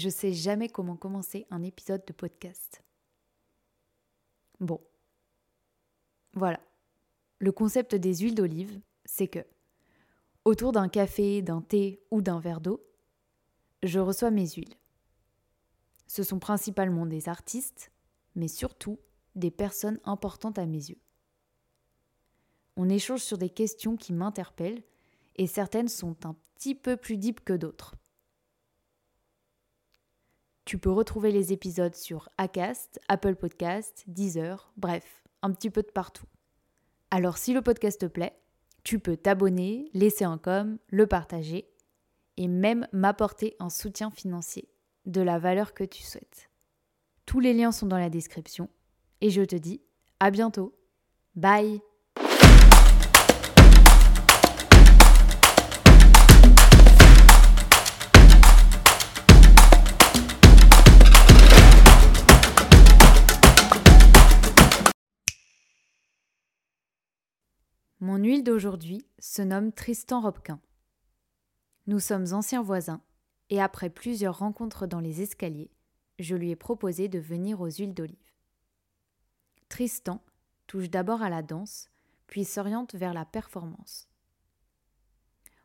je sais jamais comment commencer un épisode de podcast. Bon. Voilà. Le concept des huiles d'olive, c'est que, autour d'un café, d'un thé ou d'un verre d'eau, je reçois mes huiles. Ce sont principalement des artistes, mais surtout des personnes importantes à mes yeux. On échange sur des questions qui m'interpellent et certaines sont un petit peu plus deep que d'autres. Tu peux retrouver les épisodes sur Acast, Apple Podcast, Deezer, bref, un petit peu de partout. Alors si le podcast te plaît, tu peux t'abonner, laisser un com, le partager et même m'apporter un soutien financier de la valeur que tu souhaites. Tous les liens sont dans la description et je te dis à bientôt. Bye D'aujourd'hui se nomme Tristan Robquin. Nous sommes anciens voisins et après plusieurs rencontres dans les escaliers, je lui ai proposé de venir aux huiles d'olive. Tristan touche d'abord à la danse, puis s'oriente vers la performance.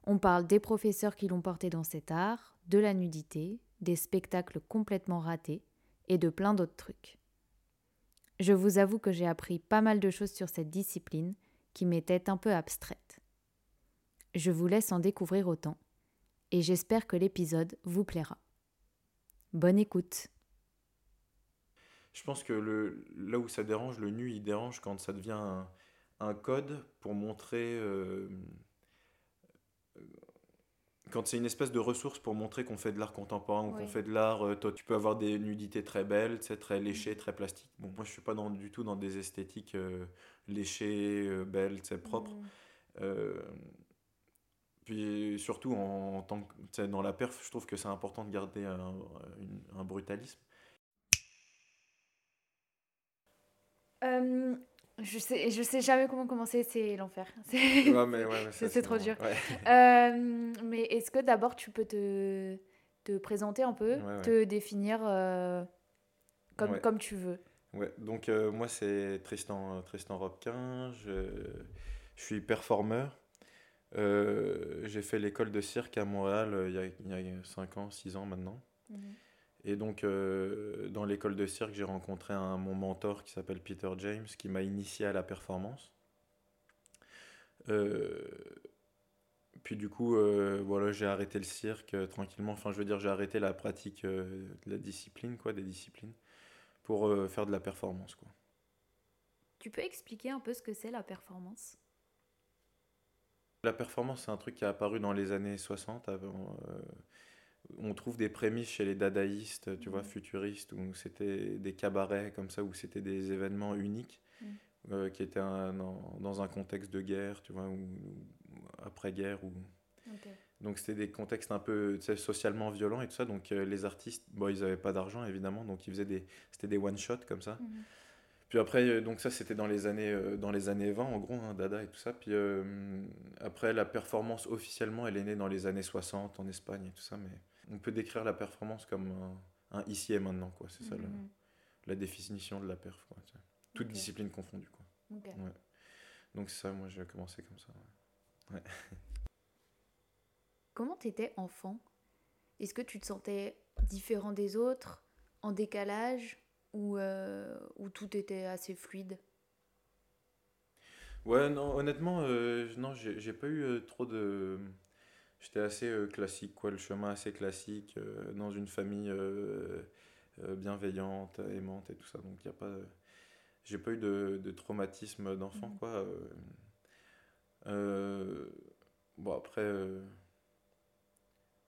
On parle des professeurs qui l'ont porté dans cet art, de la nudité, des spectacles complètement ratés et de plein d'autres trucs. Je vous avoue que j'ai appris pas mal de choses sur cette discipline qui m'était un peu abstraite. Je vous laisse en découvrir autant, et j'espère que l'épisode vous plaira. Bonne écoute. Je pense que là où ça dérange, le nu, il dérange quand ça devient un, code pour montrer... Euh, quand c'est une espèce de ressource pour montrer qu'on fait de l'art contemporain ou qu'on fait de l'art, euh, toi tu peux avoir des nudités très belles, très léchées, très plastiques. Bon, moi je suis pas dans, du tout dans des esthétiques euh, léchées, euh, belles, propres. Mm. puis surtout en, tant que dans la perf, je trouve que c'est important de garder un, brutalisme. Je sais, je sais jamais comment commencer, c'est l'enfer. C'est trop dur. Euh, mais est-ce que d'abord tu peux te, te présenter un peu, te définir euh, comme, comme tu veux? Ouais, donc euh, moi c'est Tristan, Tristan Robquin, je, je suis performeur. J'ai fait l'école de cirque à Montréal il y, a, il y a 5 ans, 6 ans maintenant. Mhm. Et donc, euh, dans l'école de cirque, j'ai rencontré un, mon mentor qui s'appelle Peter James, qui m'a initié à la performance. Euh, puis du coup, euh, voilà, j'ai arrêté le cirque tranquillement. Enfin, je veux dire, j'ai arrêté la pratique de la discipline, quoi, des disciplines, pour faire de la performance, quoi. Tu peux expliquer un peu ce que c'est la performance? La performance, c'est un truc qui est apparu dans les années 60, avant, on trouve des prémices chez les dadaïstes, tu vois, futuristes, où c'était des cabarets comme ça, où c'était des événements uniques, mm. euh, qui étaient dans, un contexte de guerre, tu vois, ou, après-guerre. Ou... Donc c'était des contextes un peu socialement violents et tout ça. Donc euh, les artistes, bon, ils n'avaient pas d'argent évidemment, donc ils faisaient des, c'était des one-shots comme ça. Mm. Puis après, euh, donc ça c'était dans les années, dans les années 20 en gros, hein, Dada et tout ça. Puis après, la performance officiellement, elle est née dans les années 60 en Espagne et tout ça, mais on peut décrire la performance comme un, ici et maintenant, quoi. C'est ça mhm. la, définition de la perf, quoi. Toute discipline confondue, quoi. Donc c'est ça, moi j'ai commencé comme ça. Ouais. Comment t'étais enfant? Est-ce que tu te sentais différent des autres, en décalage, ou, euh, ou tout était assez fluide? Ouais, non, honnêtement, euh, non, j'ai pas eu euh, trop de J'étais assez euh, classique, quoi, le chemin assez classique, euh, dans une famille euh, bienveillante, aimante et tout ça. Donc, il a pas. J'ai pas eu de, de traumatisme d'enfant, mmh. quoi. bon, après.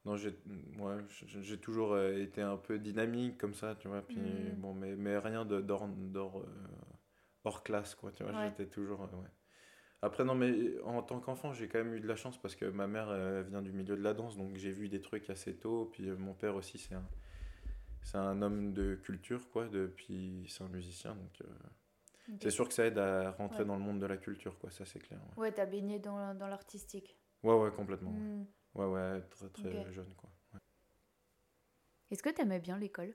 non, j'ai moi j'ai toujours été un peu dynamique comme ça, tu vois. Puis, mmh. bon, mais, mais rien de, d'or, hors classe, quoi, tu vois. J'étais toujours. Ouais. Après, non, mais en tant qu'enfant, j'ai quand même eu de la chance parce que ma mère vient du milieu de la danse, donc j'ai vu des trucs assez tôt. Puis euh, mon père aussi, c'est un, c'est un homme de culture, quoi. Depuis, c'est un musicien, donc euh, c'est sûr que ça aide à rentrer dans le monde de la culture, quoi. Ça, c'est clair. Ouais, t'as baigné dans, dans l'artistique. Ouais, ouais, complètement. Ouais, hmm. ouais, très, très jeune, quoi. Est-ce que tu aimais bien l'école?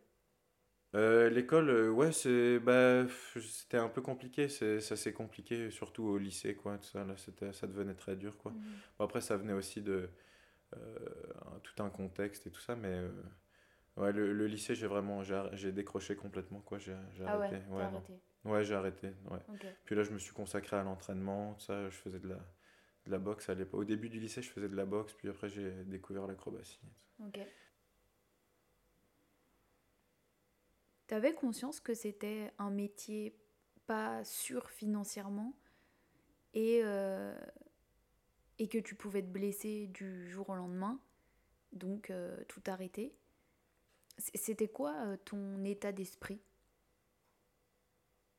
Euh, l'école, euh, ouais, c'est, bah, c'était un peu compliqué, c'est, ça s'est compliqué, surtout au lycée, quoi, tout ça, là, c'était, ça devenait très dur, quoi. Bon, après, ça venait aussi de euh, un- tout un contexte et tout ça, mais ouais, le, le lycée, j'ai vraiment, j'ai, j'ai décroché complètement, quoi, j'ai, j'ai Ah ouais, arrêté, ouais, arrêté. Ouais, j'ai arrêté, ouais. Puis là, je me suis consacré à l'entraînement, tout ça, je faisais de la, de la boxe à l'époque. Au début du lycée, je faisais de la boxe, puis après, j'ai découvert l'acrobatie. Ok. T'avais conscience que c'était un métier pas sûr financièrement et, euh, et que tu pouvais te blesser du jour au lendemain, donc euh, tout arrêter? C'était quoi euh, ton état d'esprit?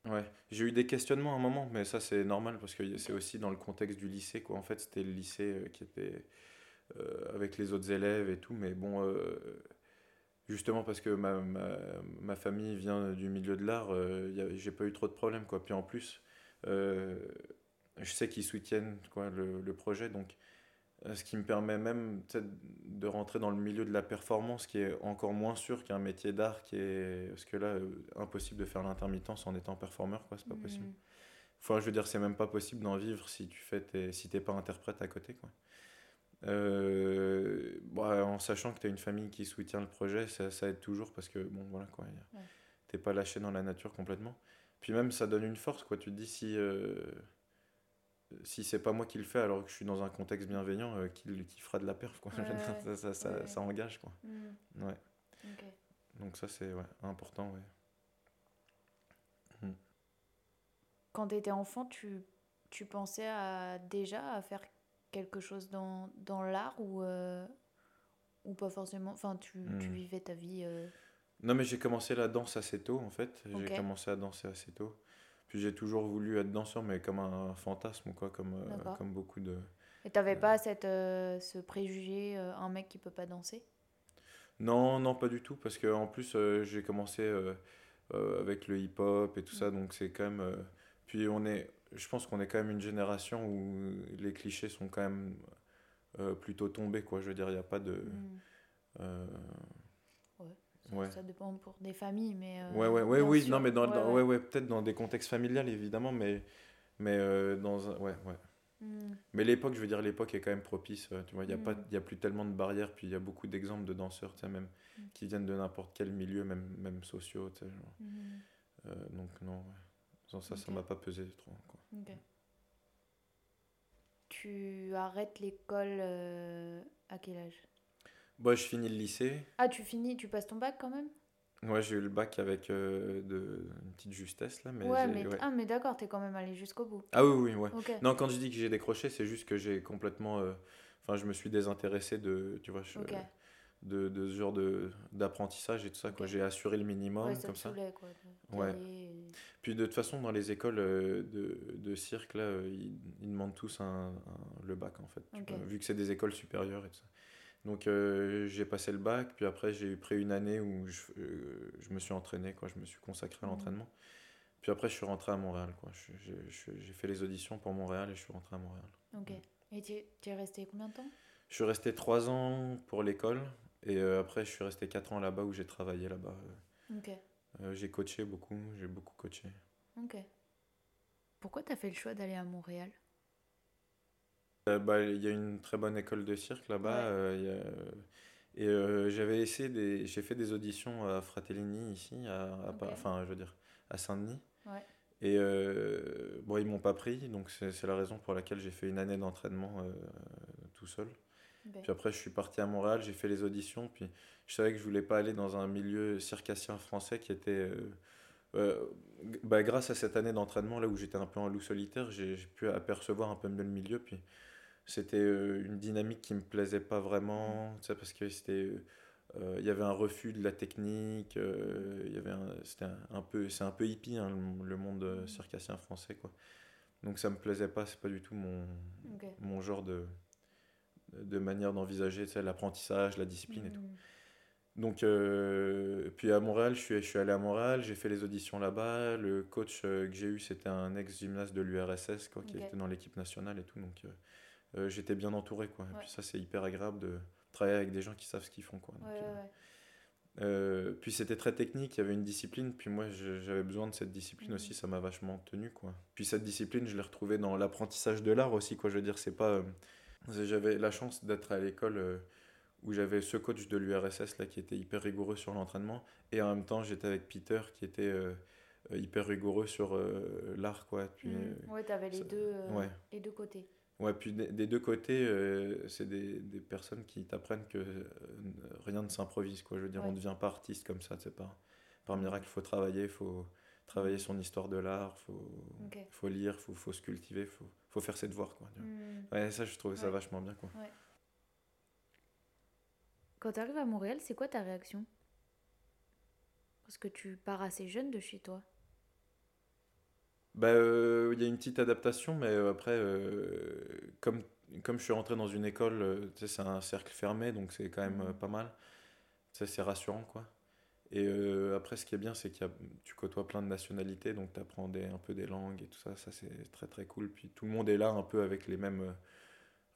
Ouais, j'ai eu des questionnements à un moment, mais ça c'est normal parce que c'est aussi dans le contexte du lycée, quoi. En fait, c'était le lycée qui était avec les autres élèves et tout, mais bon, justement parce que ma, ma, ma famille vient du milieu de l'art, euh, j'ai pas eu trop de problèmes, quoi. Puis en plus, euh, je sais qu'ils soutiennent, quoi, le, le projet, donc euh, ce qui me permet même peut-être de rentrer dans le milieu de la performance, qui est encore moins sûr qu'un métier d'art, qui est parce que là, euh, impossible de faire l'intermittence en étant performeur, quoi, c'est pas possible. Hmm. Enfin, je veux dire, c'est même pas possible d'en vivre si tu fais tes- si t'es pas interprète à côté, quoi. Euh, bah, en sachant que tu as une famille qui soutient le projet, ça, ça aide toujours parce que, bon, voilà, quoi. Ouais. T'es pas lâché dans la nature complètement. Puis même, ça donne une force, quoi. Tu te dis, si, euh, si c'est pas moi qui le fais alors que je suis dans un contexte bienveillant, euh, qui, qui fera de la perf, quoi. Ouais, ça, ça, ça, Ouais. ça engage, quoi. Hmm. Ouais. Donc ça, c'est ouais, important, ouais. Quand tu étais enfant, tu, tu pensais à, déjà à faire quelque chose dans, dans l'art ou, euh, ou pas forcément? Enfin, tu, tu Hmm. vivais ta vie. euh, Non, mais j'ai commencé la danse assez tôt, en fait. J'ai commencé à danser assez tôt. Puis j'ai toujours voulu être danseur, mais comme un fantasme, quoi, comme, euh, comme beaucoup de... Et t'avais pas cette, ce préjugé, un mec qui peut pas danser? Non, non, pas du tout, parce que en plus, j'ai commencé avec le hip-hop et tout ça, donc c'est quand même... Puis on est... Je pense qu'on est quand même une génération où les clichés sont quand même euh, plutôt tombés, quoi. Je veux dire, il n'y a pas de... Hmm. euh, Ouais. Ça, ouais. ça dépend pour des familles, mais. euh, Ouais, ouais, ouais, oui, sûr. non, mais dans, Ouais, dans- ouais. ouais, peut-être dans des contextes familiales, évidemment, mais, mais euh, dans un, ouais, ouais. Hmm. Mais l'époque, je veux dire, l'époque est quand même propice, euh, tu vois, il n'y a, pas- Mm. il y a plus tellement de barrières, puis il y a beaucoup d'exemples de danseurs, tu sais, même, qui viennent de n'importe quel milieu, même, même sociaux, tu sais, genre. Hmm. Euh, donc non. Sans ça, ça Ok. m'a pas pesé trop, quoi. Ok. Tu arrêtes l'école euh, à quel âge? Bon, je finis le lycée, Ah, tu finis, tu passes ton bac quand même? Ouais, j'ai eu le bac avec euh, de, une petite justesse, là, mais Ouais, mais, ouais. ah, mais d'accord, t'es quand même allé jusqu'au bout. Ah oui, oui, ouais. Non, quand je dis que j'ai décroché, c'est juste que j'ai complètement. euh, Enfin, je me suis désintéressé de, tu vois, je- Ok. De, de ce genre d'apprentissage et tout ça. quoi. J'ai assuré le minimum, Ouais, ça comme ça. quoi. Ouais. et- Puis de toute façon, dans les écoles euh, de, de cirque, là, euh, ils, ils demandent tous un, un- le bac, en fait. vois, vu que c'est des écoles supérieures et tout ça. Donc, euh, j'ai passé le bac, puis après, j'ai pris une année où je, euh, je me suis entraîné, quoi. Je me suis consacré à Mhm. l'entraînement. Puis après, je suis rentré à Montréal, quoi. J'ai fait les auditions pour Montréal et je suis rentré à Montréal. Ok. Et tu tu es resté combien de temps? Je suis resté trois ans pour l'école et euh, après je suis resté quatre ans là-bas où j'ai travaillé là-bas. Euh, j'ai coaché beaucoup, j'ai beaucoup coaché. Ok. Pourquoi t'as fait le choix d'aller à Montréal? Euh, bah, il y a une très bonne école de cirque là-bas. Ouais. et euh, j'avais essayé des, j'ai fait des auditions à Fratellini ici, à, enfin je veux dire à Saint-Denis. Ouais. Et euh, bon, ils m'ont pas pris, donc c'est c'est la raison pour laquelle j'ai fait une année d'entraînement euh, tout seul. Ok. Puis après, je suis parti à Montréal, j'ai fait les auditions, puis je savais que je voulais pas aller dans un milieu circassien français qui était. euh, euh, bah, grâce à cette année d'entraînement, là où j'étais un peu en loup solitaire, j'ai pu apercevoir un peu mieux le milieu, puis c'était euh, une dynamique qui me plaisait pas vraiment, tu sais, parce que c'était. Il y avait un refus de la technique, il y avait c'était un, un peu, c'est un peu hippie hein, le, le monde euh, circassien français quoi. Donc ça me plaisait pas, c'est pas du tout mon, mon genre de, de manière d'envisager l'apprentissage, la discipline et tout. Mhm. Donc, euh, puis à Montréal, je suis, je suis allé à Montréal, j'ai fait les auditions là-bas. Le coach euh, que j'ai eu, c'était un ex-gymnaste de l'URSS, quoi, qui était dans l'équipe nationale et tout. Donc, euh, j'étais bien entouré, quoi. Et puis ça, c'est hyper agréable de travailler avec des gens qui savent ce qu'ils font, quoi. Donc, Ouais, ouais, euh, ouais. Puis c'était très technique, il y avait une discipline, puis moi j'avais besoin de cette discipline Mhm. aussi, ça m'a vachement tenu quoi. Puis cette discipline, je l'ai retrouvée dans l'apprentissage de l'art aussi quoi, je veux dire, c'est pas... j'avais la chance d'être à l'école euh, où j'avais ce coach de l'URSS là qui était hyper rigoureux sur l'entraînement, et en même temps j'étais avec Peter qui était euh, euh, hyper rigoureux sur euh, l'art quoi. Puis, Mhm. Ouais, t'avais les ça- deux, euh, ouais. les deux côtés. Ouais, puis des, des deux côtés, c'est des, des personnes qui t'apprennent que rien ne s'improvise, quoi. Je veux dire, on ne devient pas artiste comme ça, c'est pas par miracle. Il faut travailler, il faut travailler son histoire de l'art, faut, faut lire, faut, faut se cultiver, faut, faut faire ses devoirs, quoi. Ouais, ça, je trouvais ça vachement bien, quoi. Quand tu arrives à Montréal, c'est quoi ta réaction? Parce que tu pars assez jeune de chez toi. Bah, euh, il y a une petite adaptation, mais euh, après, euh, comme, comme je suis rentré dans une école, c'est un cercle fermé, donc c'est quand même Mhm. pas mal. C'est rassurant, quoi. Et euh, après, ce qui est bien, c'est que tu côtoies plein de nationalités, donc tu apprends des, un peu des langues et tout ça, ça c'est très très cool. Puis tout le monde est là un peu avec les mêmes... euh,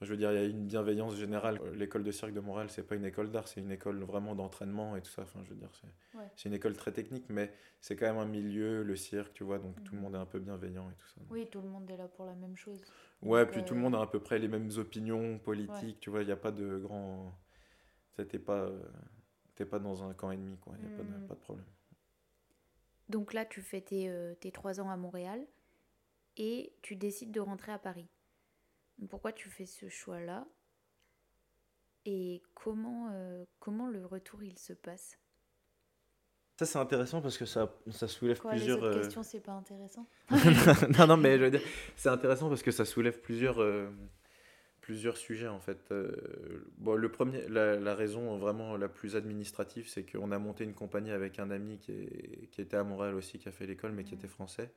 je veux dire, il y a une bienveillance générale. Euh, L'école de cirque de Montréal, c'est pas une école d'art, c'est une école vraiment d'entraînement et tout ça. Enfin, je veux dire, c'est Ouais. une école très technique, mais c'est quand même un milieu, le cirque, tu vois, donc tout le Mhm. monde est un peu bienveillant et tout ça. Oui, tout le monde est là pour la même chose. Ouais, Donc, puis tout le monde a à peu près les mêmes opinions politiques, tu vois, il n'y a pas de grand... T'es pas, t'es pas dans un camp ennemi, quoi, il n'y a pas, de, Mm. pas de problème. Donc là, tu fais tes, euh, tes trois ans à Montréal et tu décides de rentrer à Paris. Pourquoi tu fais ce choix-là Et comment, euh, comment le retour il se passe? Ça, c'est intéressant parce que ça, ça soulève Quoi, les plusieurs... autres euh, questions, c'est pas intéressant? Non, non, mais je veux dire, c'est intéressant parce que ça soulève plusieurs, euh, plusieurs sujets en fait. Euh, bon, le premier, la, la raison vraiment la plus administrative, c'est qu'on a monté une compagnie avec un ami qui, est- qui était à Montréal aussi, qui a fait l'école, mais qui Mhm. était français.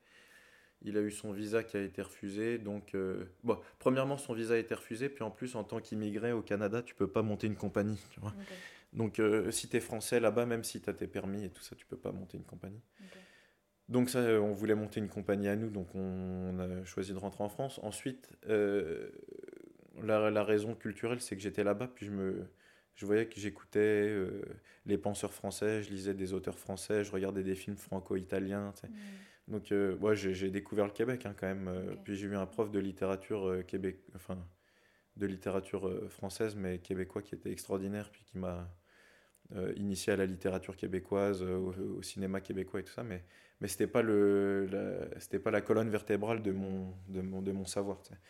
Il a eu son visa qui a été refusé. Donc, euh, bon, premièrement, son visa a été refusé. Puis en plus, en tant qu'immigré au Canada, tu peux pas monter une compagnie. Tu vois. Ok, Donc, euh, si tu es français là-bas, même si tu as tes permis et tout ça, tu peux pas monter une compagnie. Donc ça, on voulait monter une compagnie à nous, donc on a choisi de rentrer en France. Ensuite, euh, la, la raison culturelle, c'est que j'étais là-bas, puis je me, je voyais que j'écoutais euh, les penseurs français, je lisais des auteurs français, je regardais des films franco-italiens. tu sais. Hmm. Donc euh, ouais, j'ai découvert le Québec hein, quand même. euh. Puis j'ai eu un prof de littérature euh, québec, enfin de littérature euh, française, mais québécois, qui était extraordinaire, puis qui m'a initié à la littérature québécoise, au, au cinéma québécois et tout ça. Mais mais c'était pas le, la, c'était pas la colonne vertébrale de mon de mon de mon savoir. tu sais.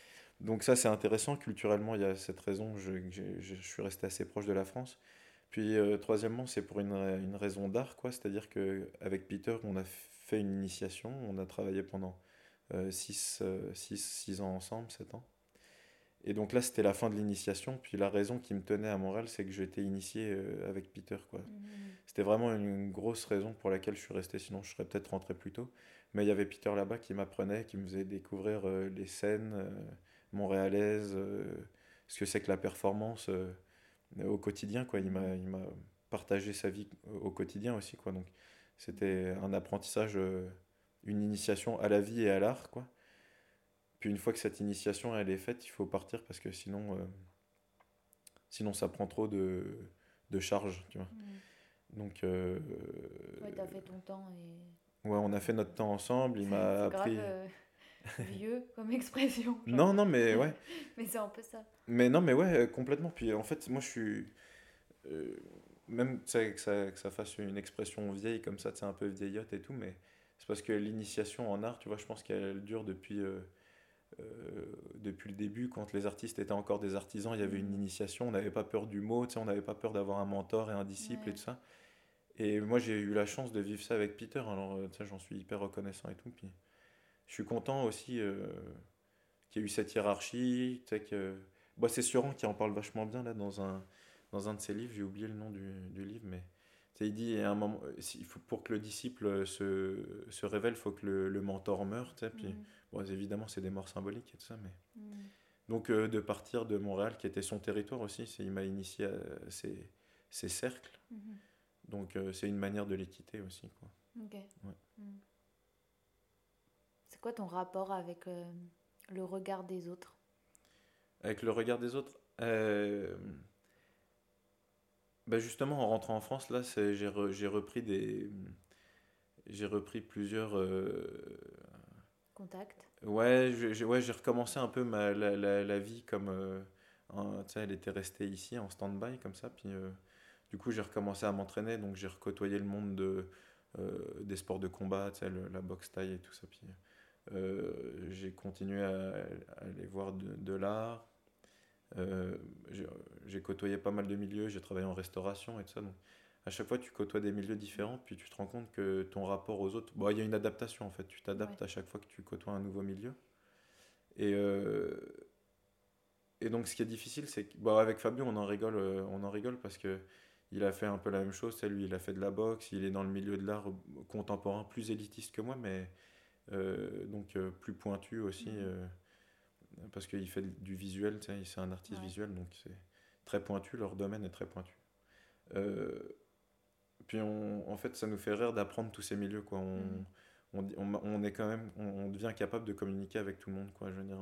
Donc ça c'est intéressant culturellement. Il y a cette raison. Je, je, je suis resté assez proche de la France. Puis euh, troisièmement, c'est pour une, une raison d'art, quoi. C'est-à-dire que avec Peter, on a fait une initiation, on a travaillé pendant 6 six, ans ensemble, 7 ans. Et donc là, c'était la fin de l'initiation. Puis la raison qui me tenait à Montréal, c'est que été initié euh, avec Peter, quoi. Hmm. C'était vraiment une grosse raison pour laquelle je suis resté, sinon je serais peut-être rentré plus tôt. Mais il y avait Peter là-bas qui m'apprenait, qui me faisait découvrir euh, les scènes montréalaises, euh, ce que c'est que la performance euh, au quotidien, quoi. Il m'a, il m'a partagé sa vie au quotidien aussi, quoi. Donc c'était un apprentissage, euh, une initiation à la vie et à l'art, quoi. Puis une fois que cette initiation elle est faite, il faut partir parce que sinon, euh, sinon ça prend trop de, de charge, tu vois. Hmm. Donc, euh, Ouais, t'as fait ton temps et. ouais, on a fait notre temps ensemble. Il m'a grave appris. euh, vieux comme expression. genre. Non, non, mais ouais. Mais c'est un peu ça. Mais non, mais ouais, euh, complètement. Puis en fait, moi, je suis. euh, même que ça, que ça fasse une expression vieille comme ça, c'est un peu vieillotte et tout, mais c'est parce que l'initiation en art, tu vois, je pense qu'elle dure depuis, euh, euh, depuis le début. Quand les artistes étaient encore des artisans, il y avait une Mhm. initiation, on n'avait pas peur du mot, tu sais, on n'avait pas peur d'avoir un mentor et un disciple Ouais. et tout ça. Et moi, j'ai eu la chance de vivre ça avec Peter, alors tu sais, j'en suis hyper reconnaissant et tout. Puis je suis content aussi euh, qu'il y ait eu cette hiérarchie, tu sais, que. Bah, c'est Suran qui en parle vachement bien là dans un, dans un de ses livres, j'ai oublié le nom du, du livre, mais tu sais, il dit à un moment, euh, pour que le disciple se, se révèle, il faut que le, le mentor meure, tu sais, puis Hmm. bon, évidemment c'est des morts symboliques et tout ça, mais. Hmm. Donc euh, de partir de Montréal, qui était son territoire aussi, il m'a initié à ces, ces cercles, Mhm. donc euh, c'est une manière de les quitter aussi, quoi. Hmm. C'est quoi ton rapport avec euh, le regard des autres? Avec le regard des autres, euh, bah justement, en rentrant en France, là, j'ai repris des. J'ai repris plusieurs. Contacts? Ouais, j'ai ouais, recommencé un peu ma, la, la, la vie comme. tu sais, elle était restée ici en stand-by comme ça. Puis du coup, j'ai recommencé à m'entraîner, donc j'ai recôtoyé le monde de, des sports de combat, tu sais, la boxe taille et tout ça. Puis euh, j'ai continué à, aller voir de, l'art. Euh, j'ai côtoyé pas mal de milieux, j'ai travaillé en restauration et tout ça. Donc, à chaque fois, tu côtoies des milieux différents, puis tu te rends compte que ton rapport aux autres. Bon, il y a une adaptation en fait. Tu t'adaptes à chaque fois que tu côtoies un nouveau milieu. Et, euh, et donc, ce qui est difficile, c'est que. Bon, avec Fabio, on en rigole, on en rigole parce que. Il a fait un peu la même chose, lui il a fait de la boxe, il est dans le milieu de l'art contemporain plus élitiste que moi, mais donc euh, plus pointu aussi, mhm. euh, parce qu'il fait du visuel, c'est un artiste visuel, donc c'est très pointu, leur domaine est très pointu. puis on, en fait, ça nous fait rire d'apprendre tous ces milieux, quoi. On. On, on, est quand même on, devient capable de communiquer avec tout le monde quoi je veux dire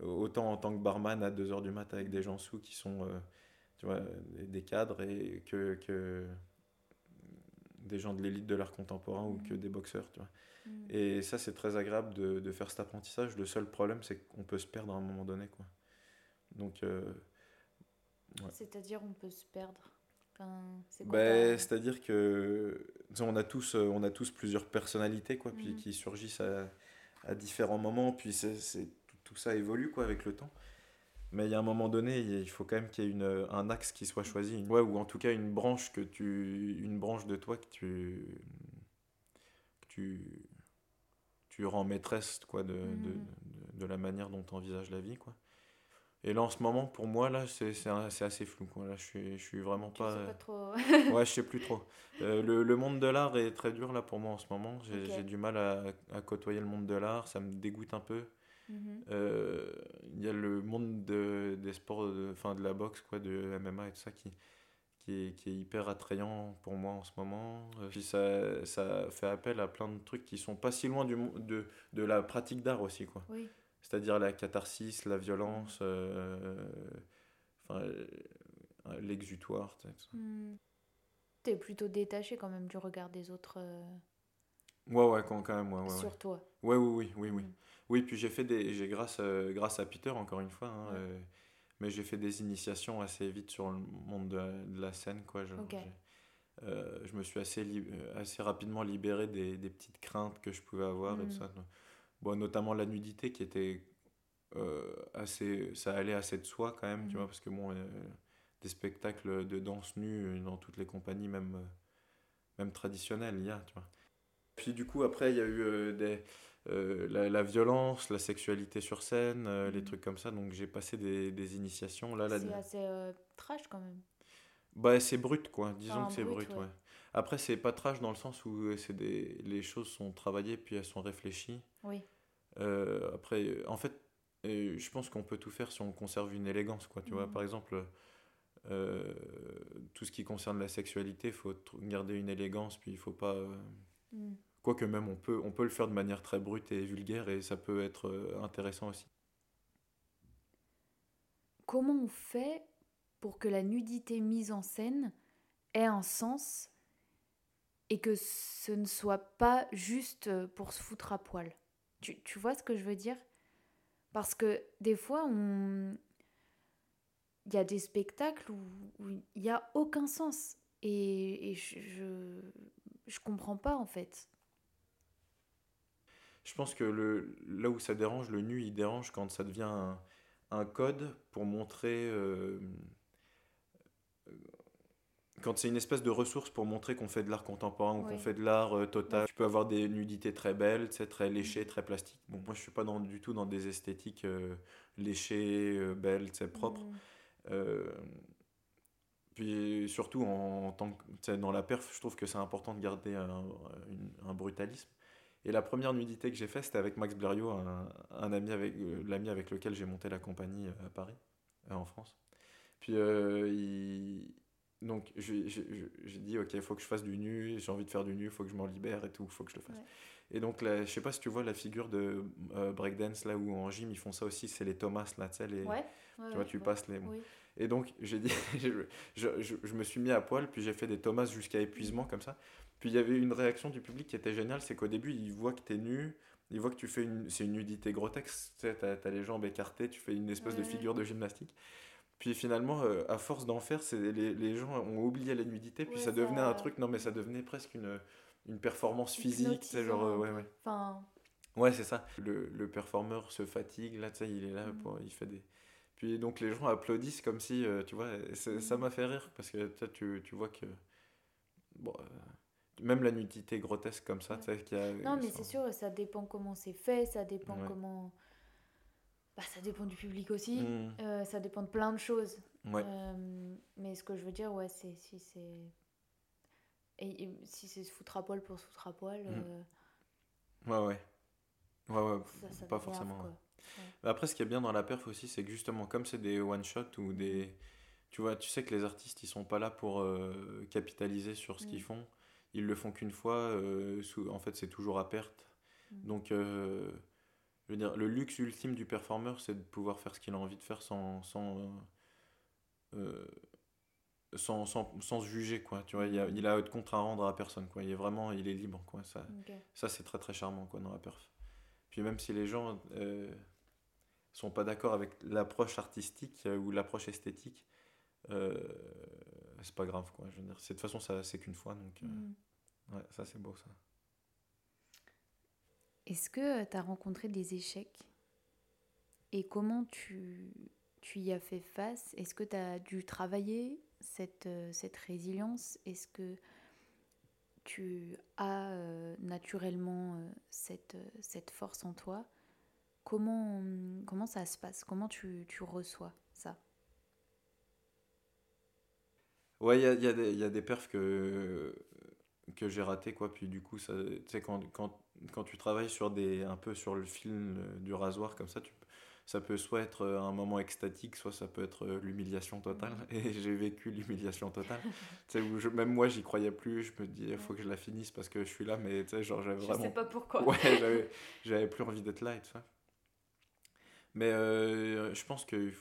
autant en tant que barman à 2h du mat avec des gens sous qui sont tu vois des cadres et que, que des gens de l'élite de l'art contemporain ou que mhm. des boxeurs tu vois Mm. Et ça, c'est très agréable de, de, faire cet apprentissage. Le seul problème, c'est qu'on peut se perdre à un moment donné. Quoi. Donc, euh, C'est-à-dire, on peut se perdre ben, C'est-à-dire que on a, tous, euh, on a tous plusieurs personnalités quoi, puis, mm. qui surgissent à, à, différents moments. Puis c'est, tout, tout, ça évolue quoi, avec le temps. Mais il y a un moment donné, il faut quand même qu'il y ait une, un axe qui soit choisi. Ouais, ou en tout cas une branche, que tu, une branche de toi que tu, que tu, tu rends maîtresse quoi, de, mhm. de, de, la manière dont tu envisages la vie. Quoi. Et là, en ce moment, pour moi, là, c'est, c'est, assez flou. Quoi. Là, je suis, je suis vraiment pas. Sais pas trop. ouais, je sais plus trop. Euh, le, le, monde de l'art est très dur là pour moi en ce moment. J'ai, j'ai du mal à, à, côtoyer le monde de l'art. Ça me dégoûte un peu. Mhm. Euh, il y a le monde de, des sports, de, fin, de la boxe, quoi, de MMA et tout ça qui, qui est, qui est, hyper attrayant pour moi en ce moment. Euh, puis ça, ça fait appel à plein de trucs qui sont pas si loin du, de, de la pratique d'art aussi. quoi. Oui. C'est-à-dire la catharsis, la violence, euh, enfin, l'exutoire. Hmm. Tu es plutôt détaché quand même du regard des autres. Ouais, ouais, quand, quand même. Ouais, ouais, Sur toi. Ouais, oui, oui, oui. Oui, hmm. Oui puis j'ai fait des. J'ai grâce, grâce à Peter, encore une fois. Hein, mais j'ai fait des initiations assez vite sur le monde de, la scène quoi je, euh, je me suis assez euh, assez rapidement libéré des, des, petites craintes que je pouvais avoir et tout hmm. ça bon notamment la nudité qui était euh, assez ça allait assez de soi quand même tu hmm. vois parce que bon des spectacles de danse nue dans toutes les compagnies même même traditionnelles il y a tu vois puis du coup après il y a eu des euh, la, violence, la sexualité sur scène, euh, les mhm. trucs comme ça. Donc j'ai passé des, des initiations. Là, c'est assez euh, trash quand même. Bah, c'est brut, quoi. Disons que c'est brut, ouais. Après, c'est pas trash dans le sens où c'est des... les choses sont travaillées puis elles sont réfléchies. Oui. après, en fait, je pense qu'on peut tout faire si on conserve une élégance, quoi. Tu vois, mhm. par exemple, tout ce qui concerne la sexualité, il faut garder une élégance, puis il faut pas. Mm. Quoique même on peut, le faire de manière très brute et vulgaire et ça peut être euh, intéressant aussi. Comment on fait pour que la nudité mise en scène ait un sens et que ce ne soit pas juste pour se foutre à poil? Tu, tu vois ce que je veux dire? Parce que des fois, il y a des spectacles où, il n'y a aucun sens. Et, et je, je, je comprends pas en fait je pense que le, là où ça dérange, le nu, il dérange quand ça devient un, un code pour montrer. Euh, quand c'est une espèce de ressource pour montrer qu'on fait de l'art contemporain ou qu'on fait de l'art euh, total. Tu peux avoir des nudités très belles, très léchées, très plastiques. Bon, moi, je suis pas dans, du tout dans des esthétiques euh, léchées, belles, propres. Mm. puis surtout, en, tant que, dans la perf, je trouve que c'est important de garder un, un brutalisme. Et la première nudité que j'ai faite, c'était avec Max Blériot, un, ami avec euh, l'ami avec lequel j'ai monté la compagnie euh, à Paris, euh, en France. Puis il... donc j'ai dit ok, il faut que je fasse du nu, j'ai envie de faire du nu, il faut que je m'en libère et tout, il faut que je le fasse. Et donc là, je sais pas si tu vois la figure de breakdance là où en gym ils font ça aussi, c'est les Thomas là, tu sais les, tu vois, tu passes les. Et donc, j'ai dit, je, je, je, me suis mis à poil, puis j'ai fait des Thomas jusqu'à épuisement comme ça. Puis il y avait une réaction du public qui était géniale, c'est qu'au début, ils voient que tu es nu, ils voient que tu fais une. C'est une nudité grotesque, tu sais, as, les jambes écartées, tu fais une espèce de figure de gymnastique. Puis finalement, euh, à force d'en faire, les, les, gens ont oublié la nudité, puis ça devenait un truc, non mais ça devenait presque une, une performance physique, tu sais, genre, euh, ouais, ouais. Enfin... Ouais, c'est ça. Le, le performeur se fatigue, là, tu sais, il est là, mm. pour, il fait des... Puis donc les gens applaudissent comme si, euh, tu vois, ça mm. m'a fait rire, parce que tu, tu vois que... Bon, même la nudité grotesque comme ça, tu sais, qu'il y a... Non, mais c'est sûr, ça dépend comment c'est fait, ça dépend comment bah, ça dépend du public aussi. Hmm. Euh, ça dépend de plein de choses. Euh, mais ce que je veux dire, ouais, c'est si c'est. Et, si c'est se foutre à poil pour se foutre à poil. Hmm. Euh, ouais, ouais. Ouais, ouais, pas forcément. Après, ce qui est bien dans la perf aussi, c'est que justement, comme c'est des one-shot ou des. Tu vois, tu sais que les artistes, ils sont pas là pour capitaliser sur ce qu'ils hmm. font. Ils le font qu'une fois. en fait, c'est toujours à perte. Donc je veux dire, le luxe ultime du performeur, c'est de pouvoir faire ce qu'il a envie de faire sans, sans, euh, euh, sans, sans, sans, se juger, quoi. Tu vois, il a, il a de compte à rendre à personne, quoi. Il est vraiment, il est libre, quoi. Ça, ça c'est très, très charmant, quoi, dans la perf. Puis même si les gens euh, sont pas d'accord avec l'approche artistique euh, ou l'approche esthétique, c'est pas grave, quoi. Je veux dire, de toute façon, ça, c'est qu'une fois, donc... Mm. Ouais, ça, c'est beau, ça. Est-ce que tu as rencontré des échecs? Et comment tu, tu y as fait face? Est-ce que tu as dû travailler cette, euh, cette résilience? Est-ce que tu as euh, naturellement euh, cette, cette force en toi? Comment, comment ça se passe? Comment tu, tu reçois ça? Ouais, il y a, y, a y a, des perfs que, que j'ai raté quoi. Puis du coup ça tu sais quand, quand, quand tu travailles sur des un peu sur le film du rasoir comme ça tu ça peut soit être euh, un moment extatique soit ça peut être euh, l'humiliation totale. Et j'ai vécu l'humiliation totale. Tu sais où je, même moi j'y croyais plus. Je me dis il faut que je la finisse parce que je suis là mais tu sais genre j'avais vraiment je sais pas pourquoi. Ouais j'avais plus envie d'être là et tout ça. Mais euh, je pense que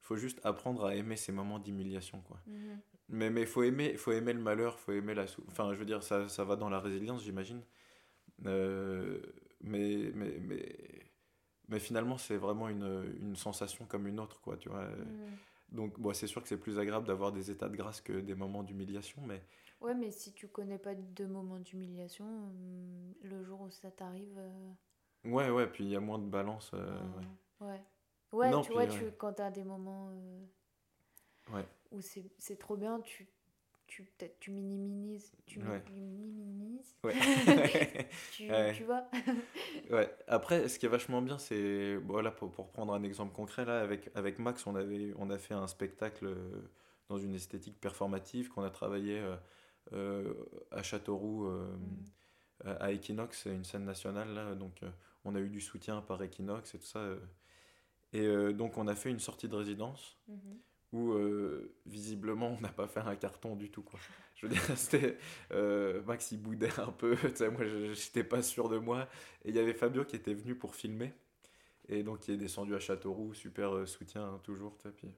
faut juste apprendre à aimer ces moments d'humiliation quoi. Mm-hmm. Mais il faut aimer, faut aimer le malheur, faut aimer la Enfin, je veux dire, ça, ça va dans la résilience, j'imagine. Euh, mais, mais, mais, mais finalement, c'est vraiment une, une, sensation comme une autre, quoi, tu vois. Donc, bon, c'est sûr que c'est plus agréable d'avoir des états de grâce que des moments d'humiliation, mais... Ouais, mais si tu connais pas de moments d'humiliation, mm, le jour où ça t'arrive... Euh, ouais, ouais, puis il y a moins de balance. Euh, ouais. Ouais, ouais tu vois, tu, quand tu as des moments... Ouais où c'est trop bien, tu, tu, peut-être tu minimises, tu minimises, tu, tu, vois. ouais. Après, ce qui est vachement bien, c'est, voilà, pour, pour prendre un exemple concret, là, avec, avec Max, on, avait, on a fait un spectacle euh, dans une esthétique performative qu'on a travaillé euh, euh, à Châteauroux, mm. à Equinox, une scène nationale, là, donc on a eu du soutien par Equinox et tout ça. et donc on a fait une sortie de résidence. Mm-hmm où euh, visiblement on n'a pas fait un carton du tout quoi. Je veux dire c'était euh, Max il boudait un peu, moi j'étais pas sûr de moi. Et il y avait Fabio qui était venu pour filmer. Et donc il est descendu à Châteauroux, super euh, soutien hein, toujours puis,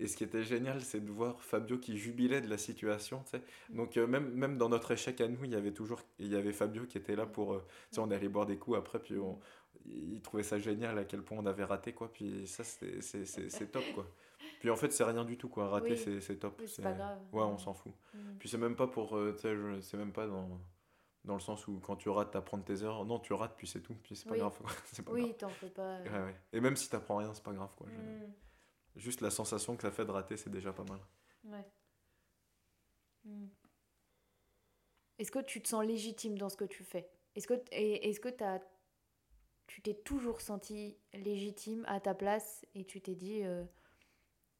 et ce qui était génial c'est de voir Fabio qui jubilait de la situation donc même même dans notre échec à nous il y avait toujours il y avait Fabio qui était là pour on allait boire des coups après puis on, il trouvait ça génial à quel point on avait raté quoi. Puis ça c'est top quoi. Puis en fait c'est rien du tout quoi. Rater c'est top. C'est pas grave. Ouais on s'en fout. Mm. puis c'est même pas pour euh, c'est même pas dans dans le sens où quand tu rates t'apprends tes erreurs. Non tu rates puis c'est tout. Puis c'est pas grave. Pas oui t'en fais pas. Ouais, ouais. et même si t'apprends rien c'est pas grave quoi mm. juste la sensation que ça fait de rater c'est déjà pas mal. Ouais. Mm. est-ce que tu te sens légitime dans ce que tu fais? Est-ce que est-ce que t'as tu t'es toujours senti légitime à ta place et tu t'es dit euh,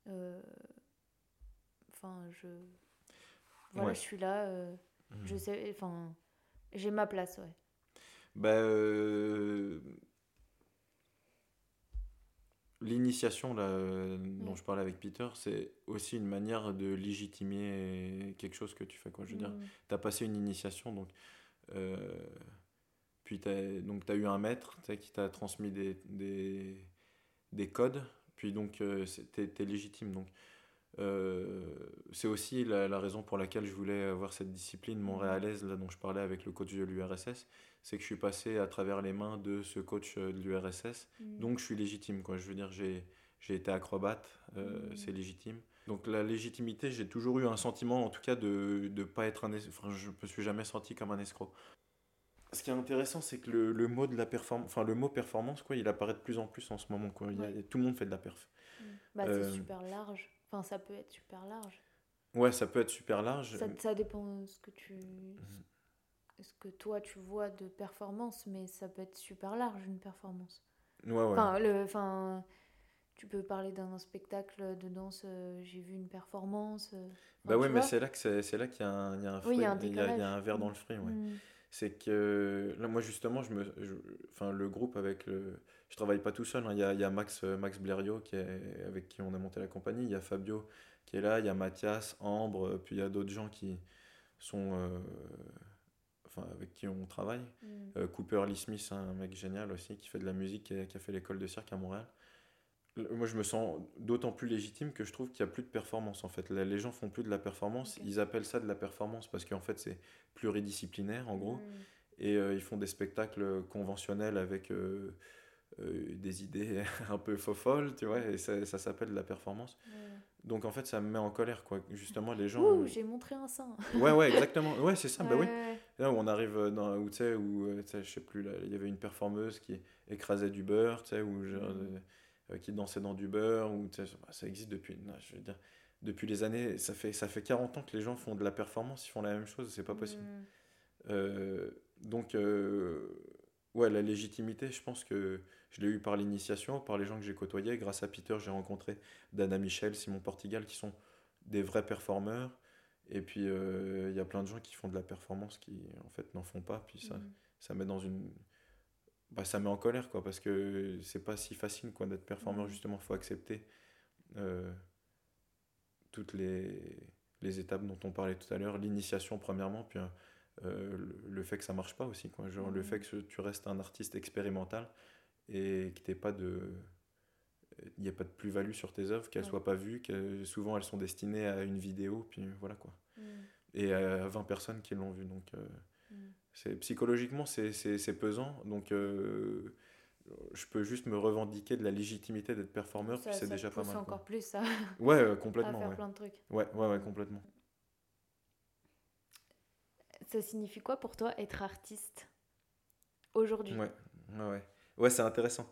euh, enfin je voilà je suis là euh, je mhm. sais enfin j'ai ma place ouais bah, l'initiation là dont je parlais avec Peter c'est aussi une manière de légitimer quelque chose que tu fais quoi je veux dire mhm. tu as passé une initiation donc puis as, donc tu as eu un maître qui t'a transmis des, des, des, codes Puis donc, euh, t'es es légitime. Donc, euh, c'est aussi la, la, raison pour laquelle je voulais avoir cette discipline montréalaise là, dont je parlais avec le coach de l'URSS. C'est que je suis passé à travers les mains de ce coach euh, de l'URSS. Mm. Donc, je suis légitime. Quoi. Je veux dire, j'ai été acrobate, mm. c'est légitime. Donc la légitimité, j'ai toujours eu un sentiment, en tout cas, de ne pas être un... Enfin, je me suis jamais senti comme un escroc ce qui est intéressant, c'est que le, le, mot de la performance, enfin le mot performance, quoi, il apparaît de plus en plus en ce moment. Quoi. Il tout le monde fait de la perf. Mm. Bah, c'est euh, super large. Enfin, ça peut être super large. Ouais, ça peut être super large. Ça, ça dépend de ce que tu, mm. ce que toi tu vois de performance, mais ça peut être super large une performance. Ouais, ouais. Enfin, le, enfin, tu peux parler d'un spectacle de danse. Euh, j'ai vu une performance. Euh, bah ouais, mais c'est là que c'est là qu'il y a un, il y a un, il y, a, il y a un verre dans le fruit. Ouais. Mm c'est que là moi justement je me enfin le groupe avec le je travaille pas tout seul hein. il y, a, y, a, Max Max Blériot qui est avec qui on a monté la compagnie il y a Fabio qui est là il y a Mathias Ambre puis il y a d'autres gens qui sont euh, enfin avec qui on travaille mm. euh, Cooper Lee Smith un mec génial aussi qui fait de la musique qui a fait l'école de cirque à Montréal moi je me sens d'autant plus légitime que je trouve qu'il n'y a plus de performance en fait. Les gens font plus de la performance, ils appellent ça de la performance parce qu'en fait c'est pluridisciplinaire en gros. Hmm. Et euh, ils font des spectacles conventionnels avec euh, euh, des idées un peu faux folles, tu vois, et ça, ça s'appelle de la performance. Donc en fait ça me met en colère quoi. Justement les gens. Ouh, j'ai montré un sein. ouais, ouais, exactement. Ouais, c'est ça, bah oui. Là où on arrive dans, où tu sais, où, je sais plus, il y avait une performeuse qui écrasait du beurre, tu sais, où genre. Euh, qui dansait dans du beurre, ou, ça existe depuis, je veux dire, depuis les années. Ça fait, ça fait 40 ans que les gens font de la performance, ils font la même chose, c'est pas possible. Mm. Euh, donc, euh, ouais, la légitimité, je pense que je l'ai eu par l'initiation, par les gens que j'ai côtoyés. Grâce à Peter, j'ai rencontré Dana Michel, Simon Portigal, qui sont des vrais performeurs. Et puis, il y a plein de gens qui font de la performance qui, en fait, n'en font pas. Puis ça, mm. ça met dans une bah, ça met en colère, quoi, parce que c'est pas si facile quoi, d'être performeur, mmh. justement, il faut accepter euh, toutes les, les, étapes dont on parlait tout à l'heure, l'initiation premièrement, puis euh, le, fait que ça marche pas aussi, quoi, genre le mmh. fait que tu restes un artiste expérimental et que t'aies pas de il n'y a pas de plus-value sur tes œuvres, qu'elles ne soient pas vues, que souvent elles sont destinées à une vidéo, puis voilà quoi. Mmh. Et à 20 personnes qui l'ont vue, donc euh, psychologiquement c'est pesant. Donc euh, je peux juste me revendiquer de la légitimité d'être performeur puis c'est déjà pas mal encore plus ça ouais complètement à faire ouais. plein de trucs. Ouais ouais ouais complètement. Ça signifie quoi pour toi être artiste aujourd'hui? Ouais ouais ouais, c'est intéressant.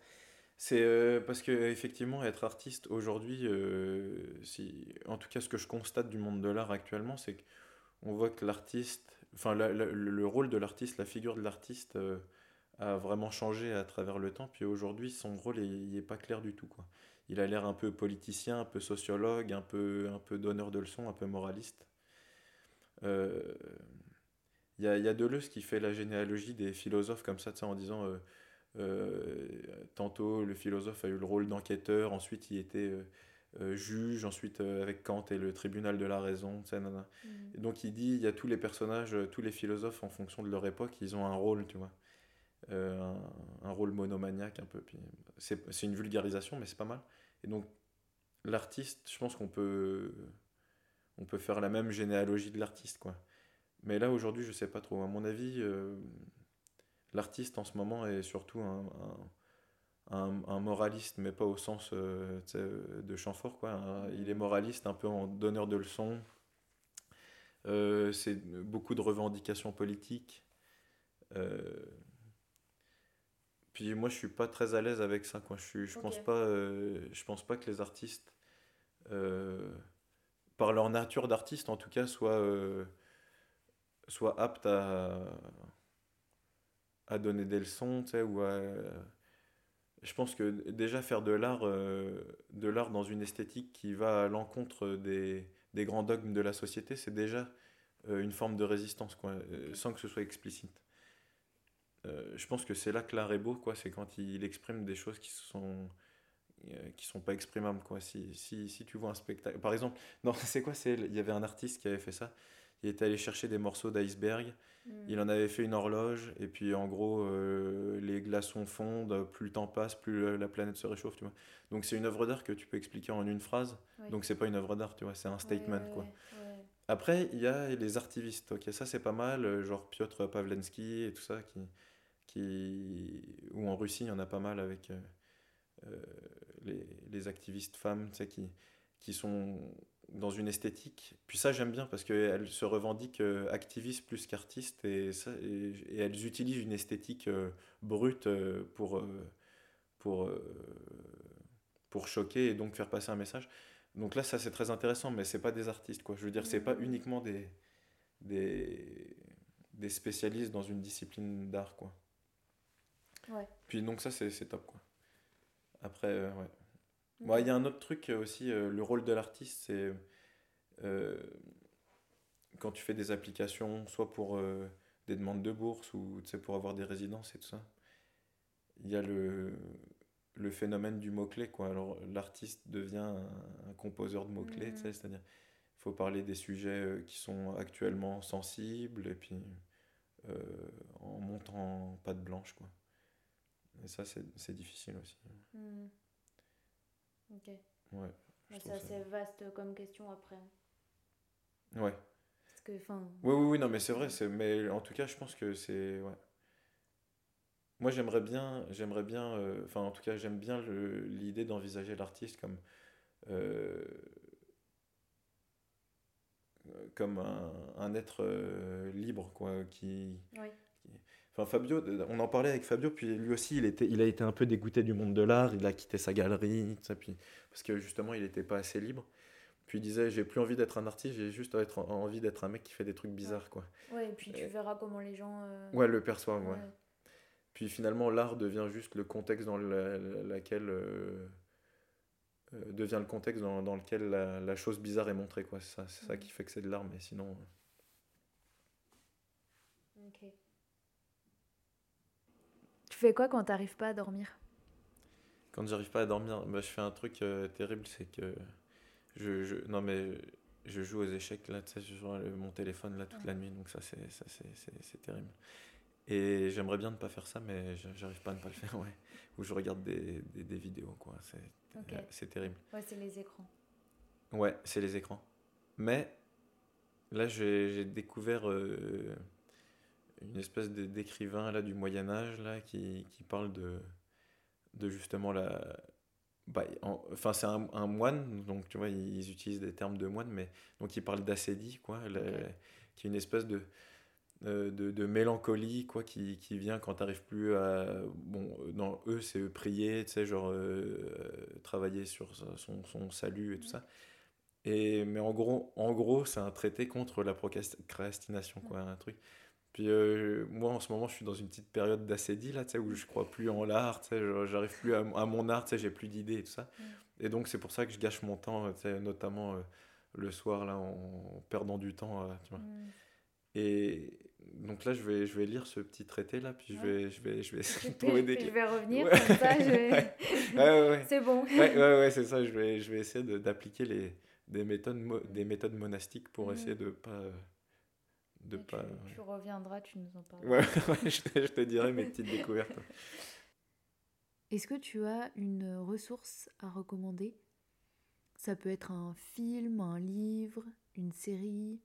C'est euh, parce que effectivement être artiste aujourd'hui euh, si en tout cas ce que je constate du monde de l'art actuellement c'est qu'on voit que l'artiste enfin, le rôle de l'artiste, la figure de l'artiste euh, a vraiment changé à travers le temps. Puis aujourd'hui, son rôle, n'est pas clair du tout. Il a l'air un peu politicien, un peu sociologue, un peu, un peu donneur de leçons, un peu moraliste. Euh, il y, a, y a Deleuze qui fait la généalogie des philosophes comme ça, en disant euh, tantôt le philosophe a eu le rôle d'enquêteur, ensuite il était juge, ensuite euh, avec Kant et le tribunal de la raison. Mm. Et donc il dit, il y a tous les personnages, euh, tous les philosophes en fonction de leur époque, ils ont un rôle, tu vois. un, un, rôle monomaniaque un peu. C'est une vulgarisation, mais c'est pas mal. Et donc l'artiste, je pense qu'on peut, on peut faire la même généalogie de l'artiste, quoi. Mais là, aujourd'hui, je sais pas trop. À mon avis, l'artiste en ce moment est surtout un un, moraliste, mais pas au sens euh, de Chamfort. Quoi. Il est moraliste, un peu en donneur de leçons. Euh, c'est beaucoup de revendications politiques. Euh, puis moi, je suis pas très à l'aise avec ça. Quoi. Je, je, pense pas, je pense pas que les artistes, par leur nature d'artiste en tout cas, soient, soient aptes à, à donner des leçons ou à je pense que déjà faire de l'art euh, de l'art dans une esthétique qui va à l'encontre des, des, grands dogmes de la société, c'est déjà euh, une forme de résistance, quoi, euh, sans que ce soit explicite. je pense que c'est là que l'art est beau, quoi, c'est quand il, exprime des choses qui sont qui sont pas exprimables quoi si, si, si tu vois un spectacle par exemple non c'est quoi c'est il y avait un artiste qui avait fait ça il était allé chercher des morceaux d'iceberg. Mm. Il en avait fait une horloge, et puis en gros, euh, les glaçons fondent, plus le temps passe, plus la- la planète se réchauffe, tu vois. Donc c'est une œuvre d'art que tu peux expliquer en une phrase. Oui. Donc c'est pas une œuvre d'art, tu vois, c'est un statement, Ouais, quoi. ouais, ouais. Après, il y a les artivistes, ok, ça c'est pas mal, euh, genre Piotr Pavlensky et tout ça, qui, qui... ou en Russie, il y en a pas mal avec euh, les, les activistes femmes, tu sais, qui, qui sont dans une esthétique. Puis ça, j'aime bien parce qu'elles se revendiquent euh, activistes plus qu'artistes et, ça- et, et elles utilisent une esthétique euh, brute euh, pour, euh, pour, pour choquer et donc faire passer un message. Donc là, ça c'est très intéressant, mais c'est pas des artistes, quoi. Je veux dire, c'est pas uniquement des, des, des spécialistes dans une discipline d'art, quoi. Ouais. Puis donc ça, c'est top, quoi. Après, euh, Bon, il y a un autre truc euh, aussi, euh, le rôle de l'artiste, c'est euh, quand tu fais des applications, soit pour euh, des demandes de bourse ou pour avoir des résidences et tout ça, il y a le, le phénomène du mot-clé, quoi. Alors l'artiste devient un, un composeur de mots-clés, Mhm. c'est-à-dire il faut parler des sujets qui sont actuellement sensibles et puis en montant pas de blanche, quoi. Et ça, c'est c'est difficile aussi. Mm. Ok. Ouais. trouve c'est ça- assez vaste comme question après. Ouais. Parce que, enfin. Oui, oui, oui, non, mais c'est vrai, mais en tout cas, je pense que c'est, ouais. Moi, j'aimerais bien, j'aimerais bien, euh, enfin, en tout cas, j'aime bien le- l'idée d'envisager l'artiste comme, euh, comme un, un être euh, libre, quoi, qui, Oui. Enfin, Fabio, on en parlait avec Fabio, puis lui aussi, il, était, il a été un peu dégoûté du monde de l'art, il a quitté sa galerie, ça, puis, parce que justement, il n'était pas assez libre. Puis il disait, j'ai plus envie d'être un artiste, j'ai juste être, envie d'être un mec qui fait des trucs bizarres, quoi. Ouais, et puis tu Euh, verras comment les gens. euh, Ouais, le perçoivent, ouais. ouais. Puis finalement, l'art devient juste le contexte dans la- la- laquelle... euh, euh, devient le contexte dans, dans lequel la, la chose bizarre est montrée, quoi. C'est ça, ça Mhm. qui fait que c'est de l'art, mais sinon... euh, Ok. Tu fais quoi quand t'arrives pas à dormir? Quand j'arrive pas à dormir, bah, je fais un truc euh, terrible, c'est que je, je- non mais je joue aux échecs là, tu sais, je joue à mon téléphone là toute la nuit, donc ça c'est ça c'est c'est- c'est terrible. Et j'aimerais bien ne pas faire ça, mais j'a- j'arrive pas à ne pas le faire, ouais. Ou je regarde des, des, des vidéos, quoi. C'est Ok. euh, c'est terrible. Ouais, c'est les écrans. Ouais, c'est les écrans. Mais là, j'ai j'ai découvert euh, une espèce d'écrivain là du Moyen Âge là qui, qui parle de, de justement la. Bah, en- enfin, c'est un, un moine, donc tu vois, ils utilisent des termes de moine, mais donc il parle d'acédie, quoi, la- Ok. qui est une espèce de, euh, de, de mélancolie, quoi, qui, qui vient quand t'arrives plus à. Bon, non, eux, c'est eux prier, tu sais, genre euh, travailler sur son, son salut et tout ça. Et, mais en gros, en gros c'est un traité contre la procrastination, quoi, un truc. Puis euh, moi, en ce moment, je suis dans une petite période d'acédie, là, tu sais, où je crois plus en l'art, tu sais, genre, j'arrive plus à, à mon art, tu sais, j'ai plus d'idées et tout ça. Et donc, c'est pour ça que je gâche mon temps, tu sais, notamment euh, le soir, là, en perdant du temps, euh, tu vois. Mm. Et donc là, je vais, je vais lire ce petit traité, là, puis je Ouais. vais, je vais, je vais essayer de trouver des... je vais revenir, Ouais. comme ça, je vais- Ouais, c'est bon. Ouais, c'est ça. Je vais, je vais essayer de- d'appliquer les, des, méthodes, des méthodes monastiques pour Mhm. essayer de pas. De Et pas tu, tu reviendras, tu nous en parles. ouais, je, te, je te dirai mes petites découvertes. Est-ce que tu as une ressource à recommander? Ça peut être un film, un livre, une série,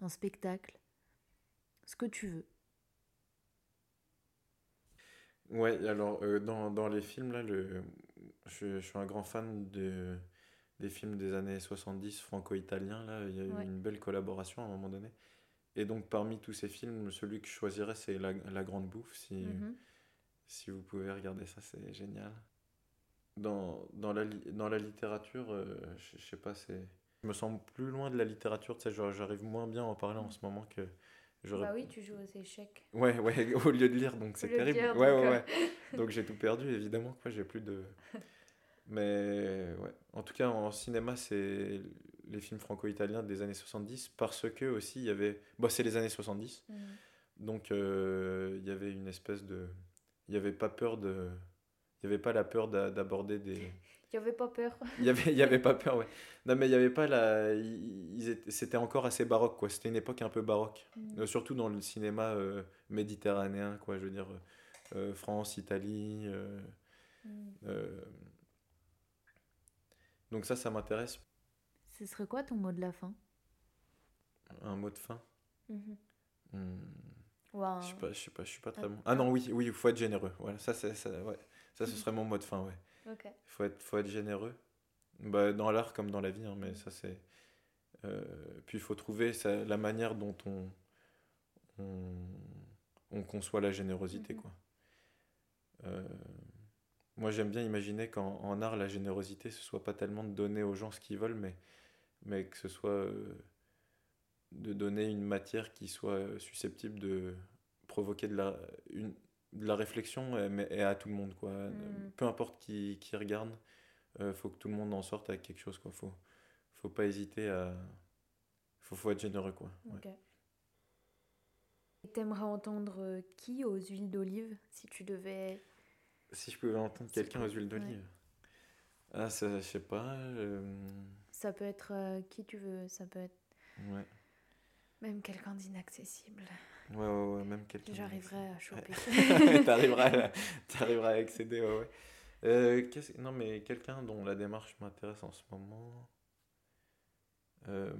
un spectacle, ce que tu veux. Ouais, alors euh, dans, dans les films, là, le, je, je suis un grand fan de, des films des années 70 franco-italiens. Là, il y a eu Ouais. une belle collaboration à un moment donné. Et donc, parmi tous ces films, celui que je choisirais, c'est La, La Grande Bouffe. Si, Mhm. Si vous pouvez regarder ça, c'est génial. Dans, dans, la, dans la littérature, euh, je, je sais pas, c'est... Je me sens plus loin de la littérature, tu sais, j'arrive moins bien à en parler en ce moment que. Bah oui, tu joues aux échecs. Ouais, ouais, au lieu de lire, donc c'est terrible. lire, ouais, donc, ouais, euh. ouais. Donc j'ai tout perdu, évidemment, quoi, j'ai plus de... Mais ouais, en tout cas, en cinéma, c'est les films franco-italiens des années 70, parce que aussi, il y avait... Bon, c'est les années 70, Mhm. donc euh, il y avait une espèce de... Il n'y avait pas peur de... Il n'y avait pas la peur d'a- d'aborder des, Il n'y avait pas peur. Il n'y avait, y avait pas peur, ouais. Non, mais il n'y avait pas la. C'était encore assez baroque, quoi. C'était une époque un peu baroque. Mm. Euh, surtout dans le cinéma euh, méditerranéen, quoi. Je veux dire, euh, France, Italie. Mm. Donc, ça, ça m'intéresse. Ce serait quoi ton mot de la fin? Un mot de fin? Un- Je sais pas, je sais pas, je suis pas très Ah. bon. Ah non, oui, oui, il faut être généreux. Voilà, ça, ça, ouais. ça, ce serait mon mot de fin, ouais. Il faut être, faut être généreux. Bah, dans l'art comme dans la vie, hein, mais ça c'est. euh, puis il faut trouver ça- la manière dont on, on, on conçoit la générosité, Mhm. quoi. Euh, moi j'aime bien imaginer qu'en en art, la générosité, ce soit pas tellement de donner aux gens ce qu'ils veulent, mais, mais que ce soit euh, de donner une matière qui soit euh, susceptible de provoquer de la, une, de la réflexion, mais et à tout le monde, quoi. Mhm. Peu importe qui, qui regarde, euh, faut que tout le monde en sorte avec quelque chose, quoi. Faut, faut pas hésiter à. Faut, faut être généreux, quoi. Ouais. Ok. Et T'aimerais entendre qui aux huiles d'olive si tu devais. Si je pouvais entendre quelqu'un aux huiles d'olive. Ah, ça, je sais pas. euh, Ça peut être euh, qui tu veux, ça peut être ouais. même quelqu'un d'inaccessible. Ouais, ouais, ouais, même quelqu'un. J'arriverai à choper. T'arriveras à, accéder, ouais, ouais. Euh, non, mais quelqu'un dont la démarche m'intéresse en ce moment. Euh,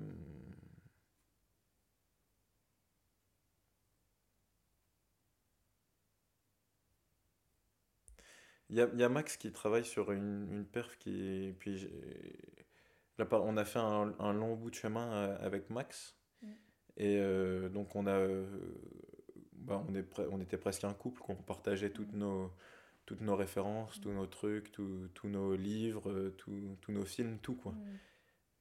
Il y a, il y a Max qui travaille sur une, une perf qui. Puis là, on a fait un, un long bout de chemin euh, avec Max. Mm. Et euh, donc on a. euh, bah, on, est on était presque un couple, qu'on partageait toutes Mm. nos, toutes nos références, tous nos trucs, tous tous nos livres, tous nos films, tout quoi. Mm.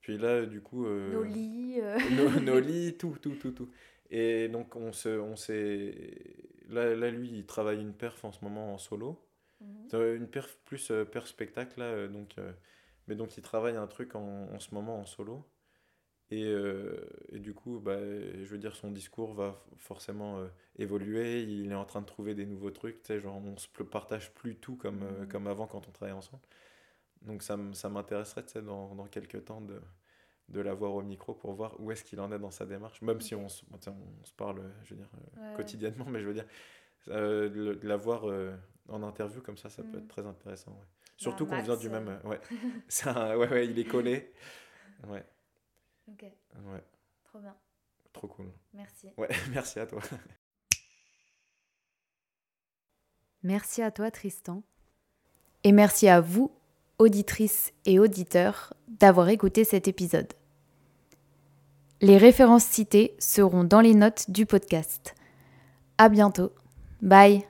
Puis là, du coup. euh, Nos lits. nos, nos lits, tout, tout, tout, tout. Et donc, on se, on s'est... Là, là, lui, il travaille une perf en ce moment en solo. Une perf plus perf spectacle, là. donc, mais donc, il travaille un truc en, en ce moment en solo. Et, euh, et du coup, bah, je veux dire, son discours va forcément euh, évoluer. Il est en train de trouver des nouveaux trucs. Tu sais, genre, on se partage plus tout comme, euh, Mhm. comme avant quand on travaillait ensemble. Donc, ça, ça m'intéresserait, tu sais, dans, dans quelques temps de, de l'avoir au micro pour voir où est-ce qu'il en est dans sa démarche. Même si on, se- on se parle, je veux dire, Ouais, quotidiennement, mais je veux dire, euh, de l'avoir euh, en interview comme ça, ça peut Mhm. être très intéressant. ouais. Surtout qu'on vient du même. euh, Ouais. Un- ouais, ouais, il est collé. Ouais, Ok, ouais, trop bien. trop cool. Merci. Ouais, merci à toi. Merci à toi Tristan. Et merci à vous, auditrices et auditeurs, d'avoir écouté cet épisode. Les références citées seront dans les notes du podcast. À bientôt. Bye.